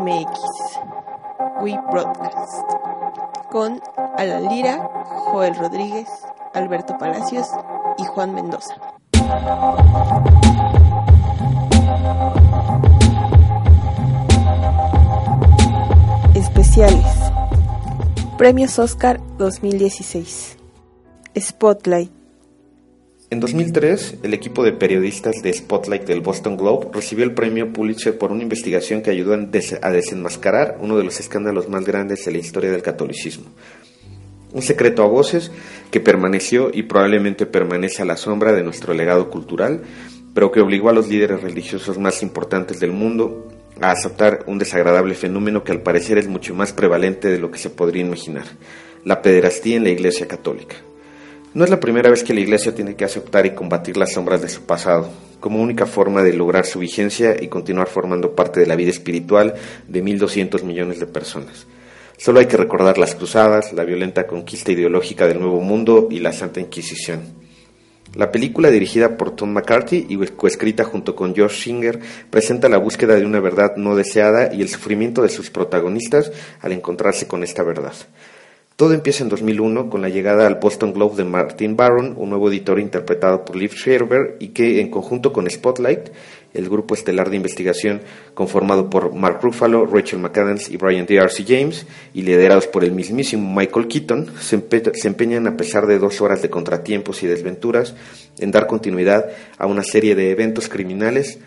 MX. We Broadcast. Con Alan Lira, Joel Rodríguez, Alberto Palacios y Juan Mendoza. Especiales. Premios Oscar 2016. Spotlight. En 2003, el equipo de periodistas de Spotlight del Boston Globe recibió el premio Pulitzer por una investigación que ayudó a desenmascarar uno de los escándalos más grandes de la historia del catolicismo. Un secreto a voces que permaneció y probablemente permanece a la sombra de nuestro legado cultural, pero que obligó a los líderes religiosos más importantes del mundo a aceptar un desagradable fenómeno que al parecer es mucho más prevalente de lo que se podría imaginar, la pederastía en la Iglesia Católica. No es la primera vez que la Iglesia tiene que aceptar y combatir las sombras de su pasado, como única forma de lograr su vigencia y continuar formando parte de la vida espiritual de 1.200 millones de personas. Solo hay que recordar las cruzadas, la violenta conquista ideológica del Nuevo Mundo y la Santa Inquisición. La película, dirigida por Tom McCarthy y coescrita junto con George Singer, presenta la búsqueda de una verdad no deseada y el sufrimiento de sus protagonistas al encontrarse con esta verdad. Todo empieza en 2001 con la llegada al Boston Globe de Martin Barron, un nuevo editor interpretado por Liv Scherber y que en conjunto con Spotlight, el grupo estelar de investigación conformado por Mark Ruffalo, Rachel McAdams y Brian D.R.C. James y liderados por el mismísimo Michael Keaton, se empeñan a pesar de dos horas de contratiempos y desventuras en dar continuidad a una serie de eventos criminales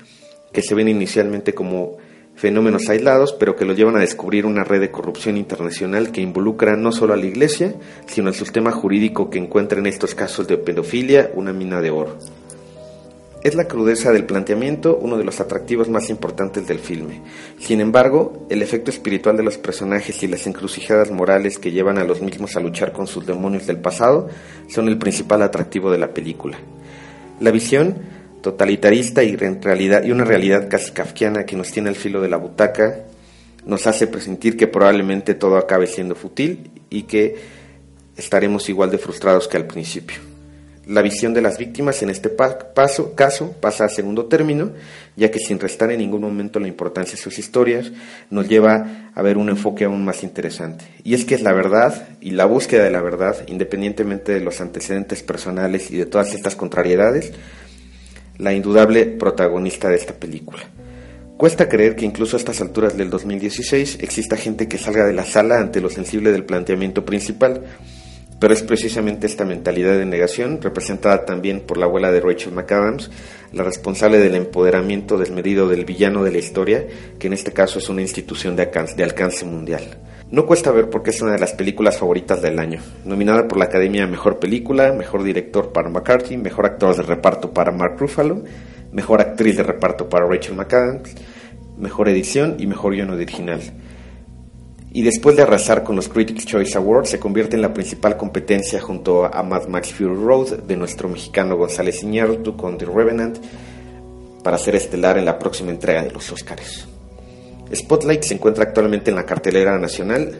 que se ven inicialmente como fenómenos aislados, pero que lo llevan a descubrir una red de corrupción internacional que involucra no solo a la Iglesia, sino al sistema jurídico que encuentra en estos casos de pedofilia una mina de oro. Es la crudeza del planteamiento uno de los atractivos más importantes del filme. Sin embargo, el efecto espiritual de los personajes y las encrucijadas morales que llevan a los mismos a luchar con sus demonios del pasado son el principal atractivo de la película. La visión totalitarista y, realidad, y una realidad casi kafkiana que nos tiene al filo de la butaca, nos hace presentir que probablemente todo acabe siendo fútil y que estaremos igual de frustrados que al principio. La visión de las víctimas en este paso, caso pasa a segundo término, ya que sin restar en ningún momento la importancia de sus historias, nos lleva a ver un enfoque aún más interesante. Y es que es la verdad y la búsqueda de la verdad, independientemente de los antecedentes personales y de todas estas contrariedades, la indudable protagonista de esta película. Cuesta creer que incluso a estas alturas del 2016 exista gente que salga de la sala ante lo sensible del planteamiento principal, pero es precisamente esta mentalidad de negación, representada también por la abuela de Rachel McAdams, la responsable del empoderamiento desmedido del villano de la historia, que en este caso es una institución de alcance, mundial. No cuesta ver por qué es una de las películas favoritas del año, nominada por la Academia a Mejor Película, Mejor Director para McCarthy, Mejor Actor de Reparto para Mark Ruffalo, Mejor Actriz de Reparto para Rachel McAdams, Mejor Edición y Mejor Guion Original. Y después de arrasar con los Critics' Choice Awards, se convierte en la principal competencia junto a Mad Max Fury Road de nuestro mexicano González Iñárritu con The Revenant para ser estelar en la próxima entrega de los Oscars. Spotlight se encuentra actualmente en la cartelera nacional,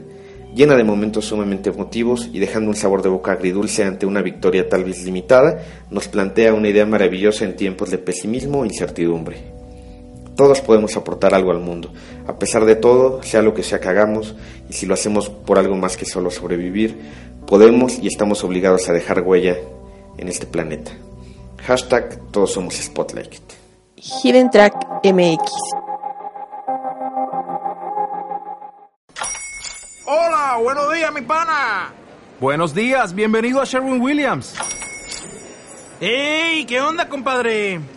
llena de momentos sumamente emotivos y dejando un sabor de boca agridulce ante una victoria tal vez limitada, nos plantea una idea maravillosa en tiempos de pesimismo e incertidumbre. Todos podemos aportar algo al mundo, a pesar de todo, sea lo que sea que hagamos, y si lo hacemos por algo más que solo sobrevivir, podemos y estamos obligados a dejar huella en este planeta. Hashtag Todos somos Spotlight. Hidden Track MX Hola, buenos días, mi pana. Buenos días, bienvenido a Sherwin Williams. ¡Ey! ¿Qué onda, compadre?